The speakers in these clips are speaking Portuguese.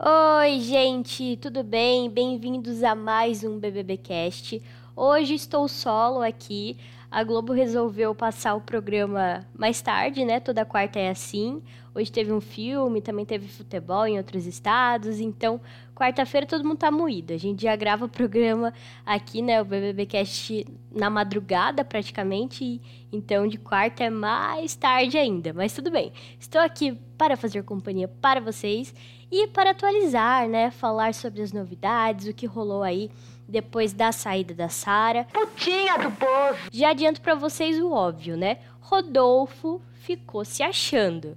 Oi, gente, tudo bem? Bem-vindos a mais um BBBcast. Hoje estou solo aqui. A Globo resolveu passar o programa mais tarde, né? Toda quarta é assim. Hoje teve um filme, também teve futebol em outros estados. Então, quarta-feira todo mundo tá moído. A gente já grava o programa aqui, né? O BBBcast na madrugada praticamente. Então, de quarta é mais tarde ainda. Mas tudo bem. Estou aqui para fazer companhia para vocês e para atualizar, né? Falar sobre as novidades, o que rolou aí depois da saída da Sara. Putinha do povo! Já adianto para vocês o óbvio, né? Rodolfo ficou se achando.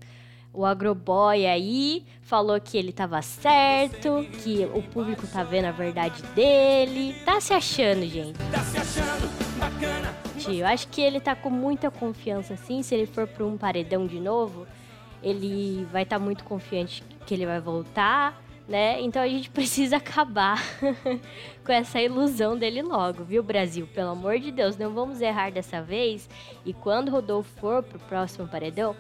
O agroboy aí falou que ele tava certo, que o público tá vendo a verdade dele. Tá se achando, gente. Tá se achando, bacana. Eu acho que ele tá com muita confiança assim. Se ele for pra um paredão de novo, ele vai estar tá muito confiante que ele vai voltar né? Então a gente precisa acabar com essa ilusão dele logo, viu, Brasil? Pelo amor de Deus, não vamos errar dessa vez. E quando Rodolfo for pro próximo paredão,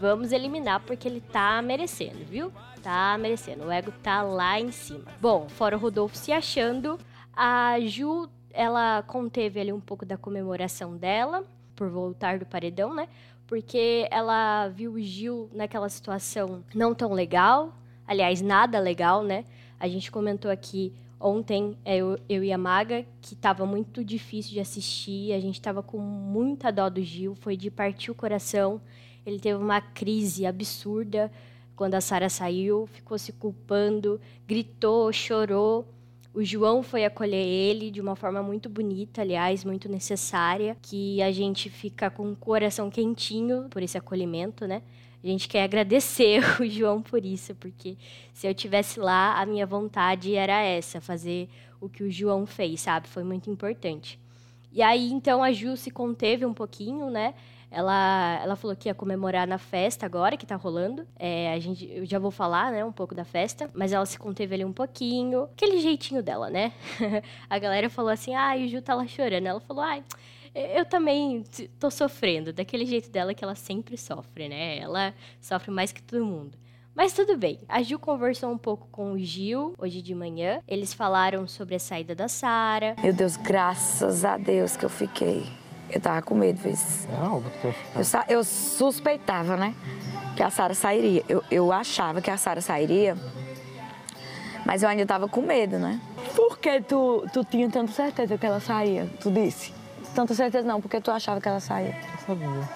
vamos eliminar porque ele tá merecendo, viu? Tá merecendo. O ego tá lá em cima. Bom, fora o Rodolfo se achando, a Ju, ela conteve ali um pouco da comemoração dela por voltar do paredão, né? Porque ela viu o Gil naquela situação não tão legal, aliás, nada legal, né? A gente comentou aqui ontem, é, eu, eu e a Maga, que estava muito difícil de assistir, a gente estava com muita dó do Gil, foi de partir o coração. Ele teve uma crise absurda quando a Sara saiu, ficou se culpando, gritou, chorou. O João foi acolher ele de uma forma muito bonita, aliás, muito necessária, que a gente fica com o coração quentinho por esse acolhimento, né? A gente quer agradecer o João por isso, porque se eu tivesse lá, a minha vontade era essa, fazer o que o João fez, sabe? Foi muito importante. E aí, então, a Ju se conteve um pouquinho, né? Ela, ela falou que ia comemorar na festa agora, que tá rolando. É, a gente, eu já vou falar, né, um pouco da festa. Mas ela se conteve ali um pouquinho. Aquele jeitinho dela, né? a galera falou assim, ah, o Ju tá lá chorando. Ela falou, ai... Eu também tô sofrendo, daquele jeito dela que ela sempre sofre, né? Ela sofre mais que todo mundo. Mas tudo bem. A Ju conversou um pouco com o Gil hoje de manhã. Eles falaram sobre a saída da Sara. Meu Deus, graças a Deus que eu fiquei. Eu tava com medo, vezes. É óbvio que eu, eu, eu suspeitava, né? Que a Sara sairia. Eu, eu achava que a Sara sairia, mas eu ainda tava com medo, né? Por que tu, tu tinha tanta certeza que ela saía? Tu disse? Tanta certeza não, porque tu achava que ela saía? Eu sabia.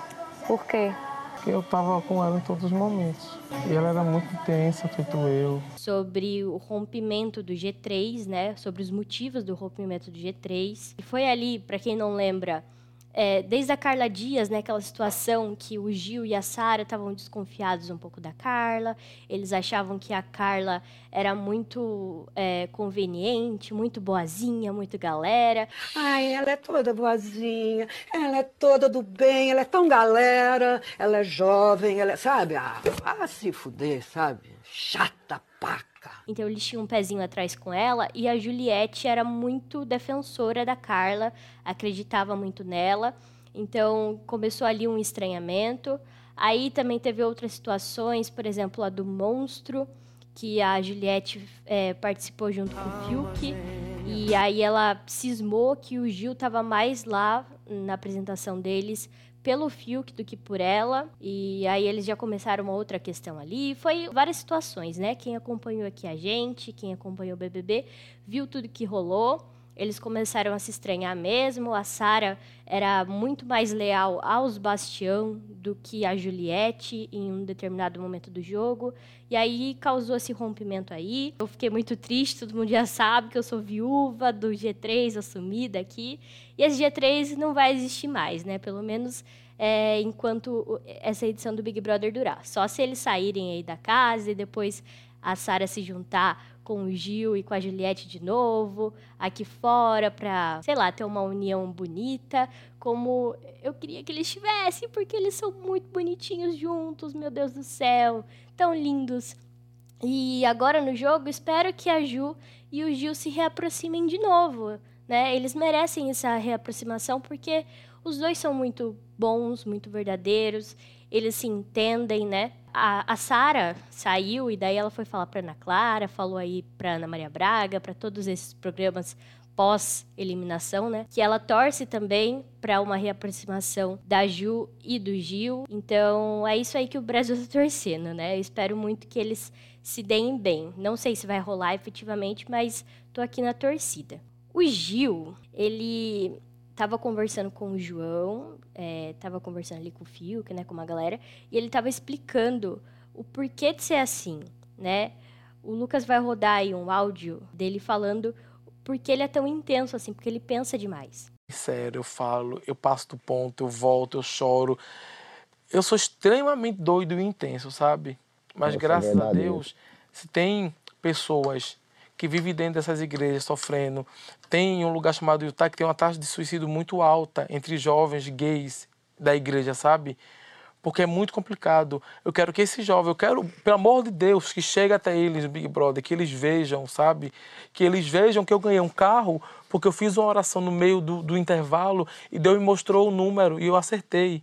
Por quê? Porque eu tava com ela em todos os momentos. E ela era muito intensa, feito eu. Sobre o rompimento do G3, né? Sobre os motivos do rompimento do G3. E foi ali, para quem não lembra, é, desde a Carla Dias, né, aquela situação que o Gil e a Sara estavam desconfiados um pouco da Carla, eles achavam que a Carla era muito é, conveniente, muito boazinha, muito galera. Ai, ela é toda boazinha, ela é toda do bem, ela é tão galera, ela é jovem, ela é, sabe? Ah, vá se fuder, sabe? Chata, pá. Então eles tinham um pezinho atrás com ela e a Juliette era muito defensora da Carla, acreditava muito nela. Então começou ali um estranhamento. Aí também teve outras situações, por exemplo, a do monstro, que a Juliette é, participou junto com o Fiuk. E aí ela cismou que o Gil estava mais lá na apresentação deles pelo Fiuk do que por ela. E aí eles já começaram uma outra questão ali. Foi várias situações, né? Quem acompanhou aqui a gente, quem acompanhou o BBB, viu tudo que rolou. Eles começaram a se estranhar mesmo. A Sara era muito mais leal aos Bastião do que a Juliette em um determinado momento do jogo. E aí causou esse rompimento aí. Eu fiquei muito triste, todo mundo já sabe que eu sou viúva do G3 assumida aqui. E esse G3 não vai existir mais, né? Pelo menos é, enquanto essa edição do Big Brother durar. Só se eles saírem aí da casa e depois a Sara se juntar com o Gil e com a Juliette de novo, aqui fora, pra, sei lá, ter uma união bonita, como eu queria que eles tivessem, porque eles são muito bonitinhos juntos, meu Deus do céu, tão lindos. E agora no jogo, espero que a Ju e o Gil se reaproximem de novo, né? Eles merecem essa reaproximação porque os dois são muito bons, muito verdadeiros, eles se entendem, né? A, a Sara saiu e daí ela foi falar para Ana Clara, falou aí para Ana Maria Braga, para todos esses programas pós-eliminação, né? Que ela torce também para uma reaproximação da Ju e do Gil. Então, é isso aí que o Brasil está torcendo, né? Eu espero muito que eles se deem bem. Não sei se vai rolar efetivamente, mas tô aqui na torcida. O Gil, ele tava conversando com o João, é, tava conversando ali com o Fiuk, né, com uma galera, e ele tava explicando o porquê de ser assim, né? O Lucas vai rodar aí um áudio dele falando porque ele é tão intenso assim, porque ele pensa demais. Sério, eu falo, eu passo do ponto, eu volto, eu choro. Eu sou extremamente doido e intenso, sabe? Mas graças a Deus, se tem pessoas que vivem dentro dessas igrejas sofrendo, tem um lugar chamado Utah que tem uma taxa de suicídio muito alta entre jovens gays da igreja, sabe? Porque é muito complicado. Eu quero que esse jovem, eu quero, pelo amor de Deus, que chegue até eles, Big Brother, que eles vejam, sabe? Que eles vejam que eu ganhei um carro porque eu fiz uma oração no meio do, do intervalo e Deus me mostrou o número e eu acertei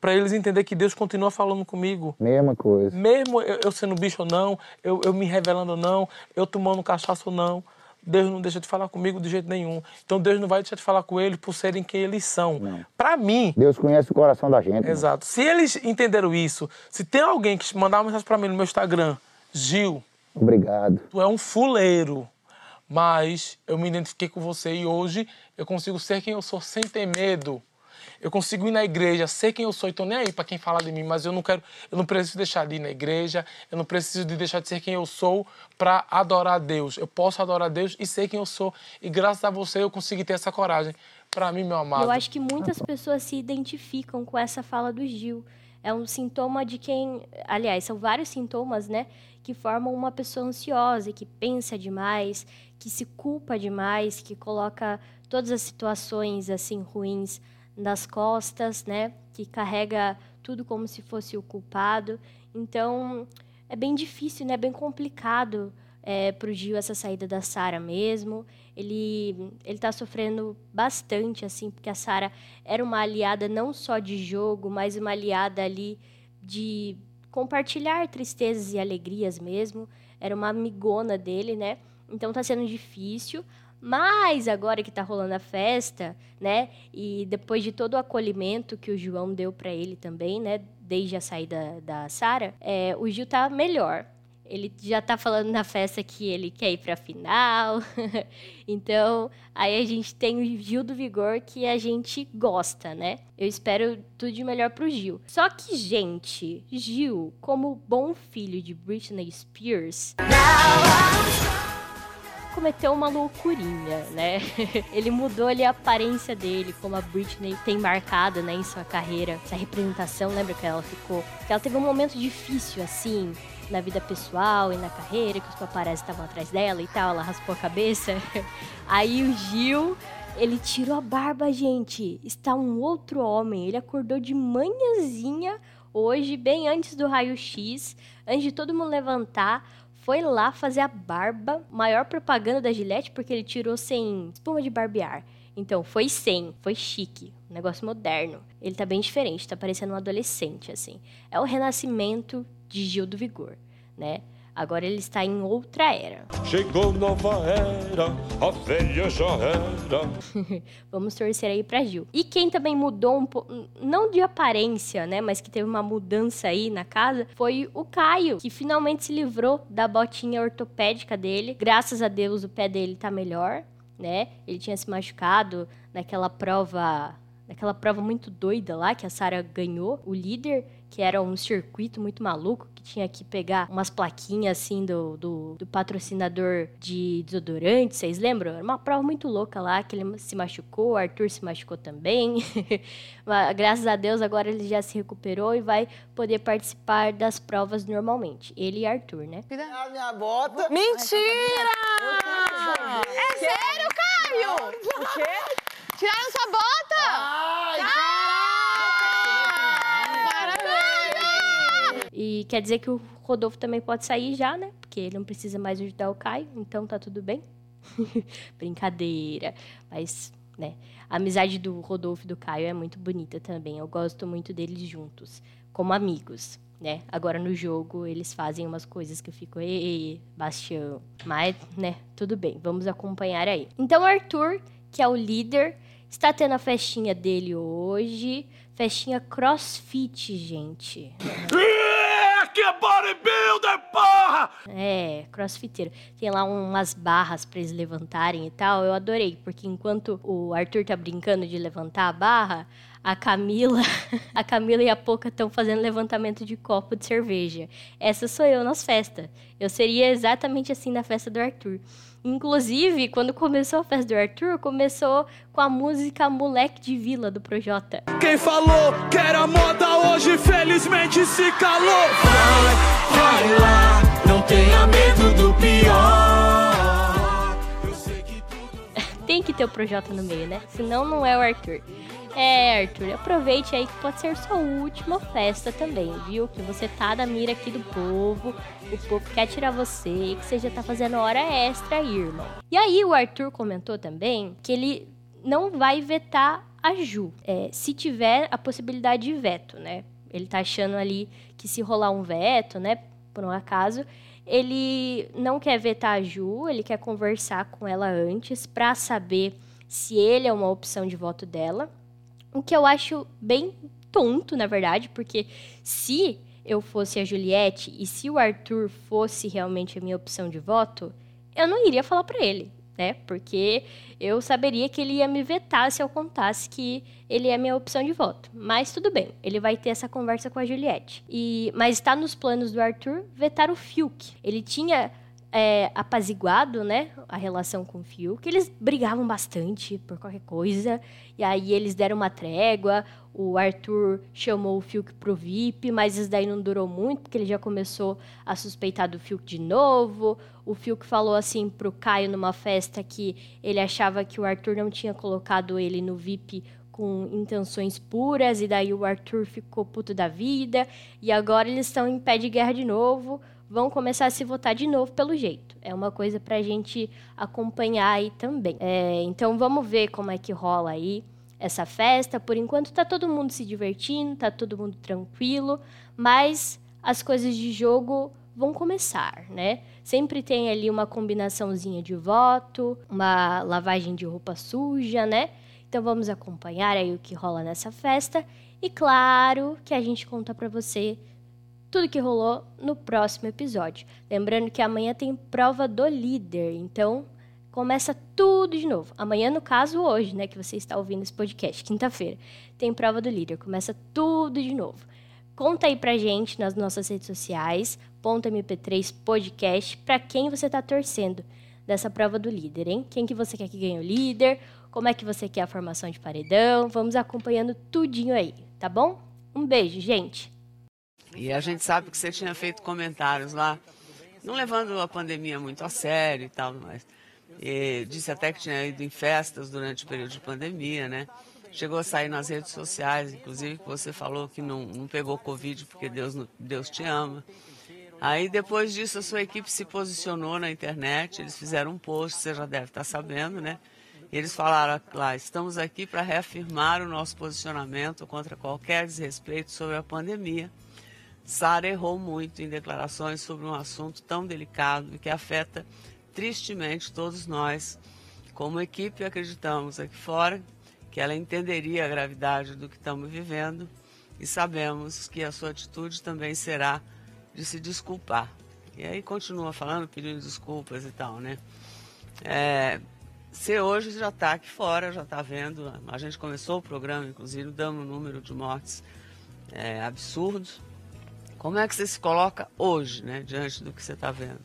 para eles entender que Deus continua falando comigo. Mesma coisa. Mesmo eu, eu sendo bicho ou não, eu, eu me revelando ou não, eu tomando cachaça ou não, Deus não deixa de falar comigo de jeito nenhum. Então Deus não vai deixar de falar com eles por serem quem eles são. Para mim. Deus conhece o coração da gente. Exato. Se eles entenderam isso, se tem alguém que mandar uma mensagem para mim no meu Instagram, Gil. Obrigado. Tu é um fuleiro. Mas eu me identifiquei com você e hoje eu consigo ser quem eu sou sem ter medo. Eu consigo ir na igreja, sei quem eu sou e tô nem aí para quem fala de mim, mas eu não quero, eu não preciso deixar de ir na igreja, eu não preciso de deixar de ser quem eu sou para adorar a Deus. Eu posso adorar a Deus e sei quem eu sou e graças a você eu consegui ter essa coragem. Para mim, meu amado. Eu acho que muitas pessoas se identificam com essa fala do Gil. É um sintoma de quem, aliás, são vários sintomas, né, que formam uma pessoa ansiosa, que pensa demais, que se culpa demais, que coloca todas as situações assim ruins nas costas, né? Que carrega tudo como se fosse o culpado. Então, é bem difícil, né? Bem complicado é, para o Gil essa saída da Sara mesmo. Ele ele está sofrendo bastante, assim, porque a Sara era uma aliada não só de jogo, mas uma aliada ali de compartilhar tristezas e alegrias mesmo. Era uma amigona dele, né? Então tá sendo difícil. Mas agora que tá rolando a festa, né? E depois de todo o acolhimento que o João deu para ele também, né? Desde a saída da Sara, é, o Gil tá melhor. Ele já tá falando na festa que ele quer ir pra final. então, aí a gente tem o Gil do Vigor que a gente gosta, né? Eu espero tudo de melhor pro Gil. Só que, gente, Gil, como bom filho de Britney Spears cometeu uma loucurinha, né? ele mudou ali a aparência dele, como a Britney tem marcado, né, em sua carreira. Essa representação, lembra que ela ficou? Que ela teve um momento difícil, assim, na vida pessoal e na carreira, que os paparazzi estavam atrás dela e tal, ela raspou a cabeça. Aí o Gil, ele tirou a barba, gente. Está um outro homem. Ele acordou de manhãzinha hoje, bem antes do raio-x, antes de todo mundo levantar foi lá fazer a barba, maior propaganda da Gillette, porque ele tirou sem espuma de barbear. Então, foi sem, foi chique, um negócio moderno. Ele tá bem diferente, tá parecendo um adolescente, assim. É o renascimento de Gil do Vigor, né? Agora ele está em outra era. Chegou nova era, a velha já era. Vamos torcer aí pra Gil. E quem também mudou um pouco, não de aparência, né, mas que teve uma mudança aí na casa, foi o Caio, que finalmente se livrou da botinha ortopédica dele. Graças a Deus o pé dele tá melhor, né? Ele tinha se machucado naquela prova naquela prova muito doida lá que a Sara ganhou, o líder, que era um circuito muito maluco, que tinha que pegar umas plaquinhas assim do, do, do patrocinador de desodorante, vocês lembram? Era uma prova muito louca lá, que ele se machucou, o Arthur se machucou também. Mas, Graças a Deus, agora ele já se recuperou e vai poder participar das provas normalmente. Ele e Arthur, né? A minha bota. Mentira! É sério, Caio? O quê? Tiraram sua bota? Ai, E quer dizer que o Rodolfo também pode sair já, né? Porque ele não precisa mais ajudar o Caio, então tá tudo bem. Brincadeira. Mas, né, a amizade do Rodolfo e do Caio é muito bonita também. Eu gosto muito deles juntos, como amigos, né? Agora no jogo eles fazem umas coisas que eu fico, ei, Bastião. Mas, né, tudo bem, vamos acompanhar aí. Então, Arthur, que é o líder, está tendo a festinha dele hoje. Festinha crossfit, gente. Que bodybuilder, porra! É, crossfiteiro. Tem lá umas barras pra eles levantarem e tal. Eu adorei, porque enquanto o Arthur tá brincando de levantar a barra, a Camila, a Camila e a Poca estão fazendo levantamento de copo de cerveja. Essa sou eu nas festas. Eu seria exatamente assim na festa do Arthur. Inclusive, quando começou a festa do Arthur, começou com a música Moleque de Vila do Projota. Quem falou que era moda hoje, felizmente se calou. Vai, vai lá, não tenha medo do pior. Tem que ter o Projota no meio, né? Senão não é o Arthur. É, Arthur, aproveite aí que pode ser sua última festa também, viu? Que você tá na mira aqui do povo, o povo quer tirar você, que você já tá fazendo hora extra aí, irmão. E aí o Arthur comentou também que ele não vai vetar a Ju, é, se tiver a possibilidade de veto, né? Ele tá achando ali que se rolar um veto, né, por um acaso, ele não quer vetar a Ju, ele quer conversar com ela antes pra saber se ele é uma opção de voto dela. O que eu acho bem tonto, na verdade, porque se eu fosse a Juliette e se o Arthur fosse realmente a minha opção de voto, eu não iria falar pra ele, né? Porque eu saberia que ele ia me vetar se eu contasse que ele é a minha opção de voto. Mas tudo bem, ele vai ter essa conversa com a Juliette. E mas está nos planos do Arthur vetar o Fiuk. Ele tinha é, apaziguado, né, a relação com o Fiuk. Eles brigavam bastante por qualquer coisa, e aí eles deram uma trégua. O Arthur chamou o Fiuk pro VIP, mas isso daí não durou muito, porque ele já começou a suspeitar do Fiuk de novo. O Fiuk falou assim pro Caio numa festa que ele achava que o Arthur não tinha colocado ele no VIP com intenções puras, e daí o Arthur ficou puto da vida, e agora eles estão em pé de guerra de novo vão começar a se votar de novo pelo jeito. É uma coisa para a gente acompanhar aí também. É, então vamos ver como é que rola aí essa festa. Por enquanto tá todo mundo se divertindo, tá todo mundo tranquilo, mas as coisas de jogo vão começar, né? Sempre tem ali uma combinaçãozinha de voto, uma lavagem de roupa suja, né? Então vamos acompanhar aí o que rola nessa festa e claro que a gente conta para você tudo que rolou no próximo episódio. Lembrando que amanhã tem prova do líder, então começa tudo de novo. Amanhã, no caso, hoje, né, que você está ouvindo esse podcast, quinta-feira, tem prova do líder, começa tudo de novo. Conta aí pra gente nas nossas redes sociais, ponto .mp3 podcast, pra quem você tá torcendo dessa prova do líder, hein? Quem que você quer que ganhe o líder? Como é que você quer a formação de paredão? Vamos acompanhando tudinho aí, tá bom? Um beijo, gente! E a gente sabe que você tinha feito comentários lá, não levando a pandemia muito a sério e tal, mas e disse até que tinha ido em festas durante o período de pandemia, né? Chegou a sair nas redes sociais, inclusive que você falou que não, não pegou Covid porque Deus, Deus te ama. Aí depois disso a sua equipe se posicionou na internet, eles fizeram um post, você já deve estar sabendo, né? E eles falaram lá, estamos aqui para reafirmar o nosso posicionamento contra qualquer desrespeito sobre a pandemia Sara errou muito em declarações sobre um assunto tão delicado e que afeta tristemente todos nós. Como equipe, acreditamos aqui fora que ela entenderia a gravidade do que estamos vivendo e sabemos que a sua atitude também será de se desculpar. E aí continua falando, pedindo desculpas e tal, né? É, você hoje já está aqui fora, já está vendo. A gente começou o programa, inclusive, dando o número de mortes é, absurdos. Como é que você se coloca hoje, né, diante do que você está vendo?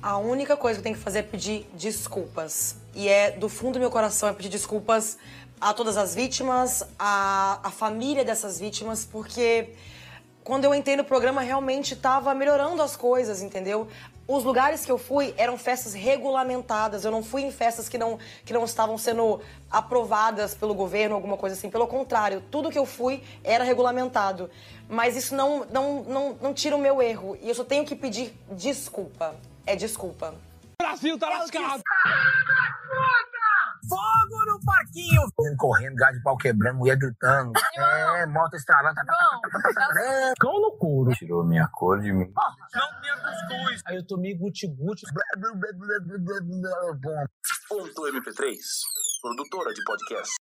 A única coisa que eu tenho que fazer é pedir desculpas. E é do fundo do meu coração é pedir desculpas a todas as vítimas, a, a família dessas vítimas, porque quando eu entrei no programa realmente estava melhorando as coisas, entendeu? Os lugares que eu fui eram festas regulamentadas. Eu não fui em festas que não, que não estavam sendo aprovadas pelo governo, alguma coisa assim. Pelo contrário, tudo que eu fui era regulamentado. Mas isso não, não, não, não tira o meu erro. E eu só tenho que pedir desculpa. É desculpa. Brasil tá lascado! Parquinho! Um correndo, gás de pau quebrando, mulher gritando. É, moto estralando. Cão no couro. Tirou minha cor de mim. Não tinha cuscuz. Aí eu tomei guti-guti. Ponto MP3, produtora de podcast.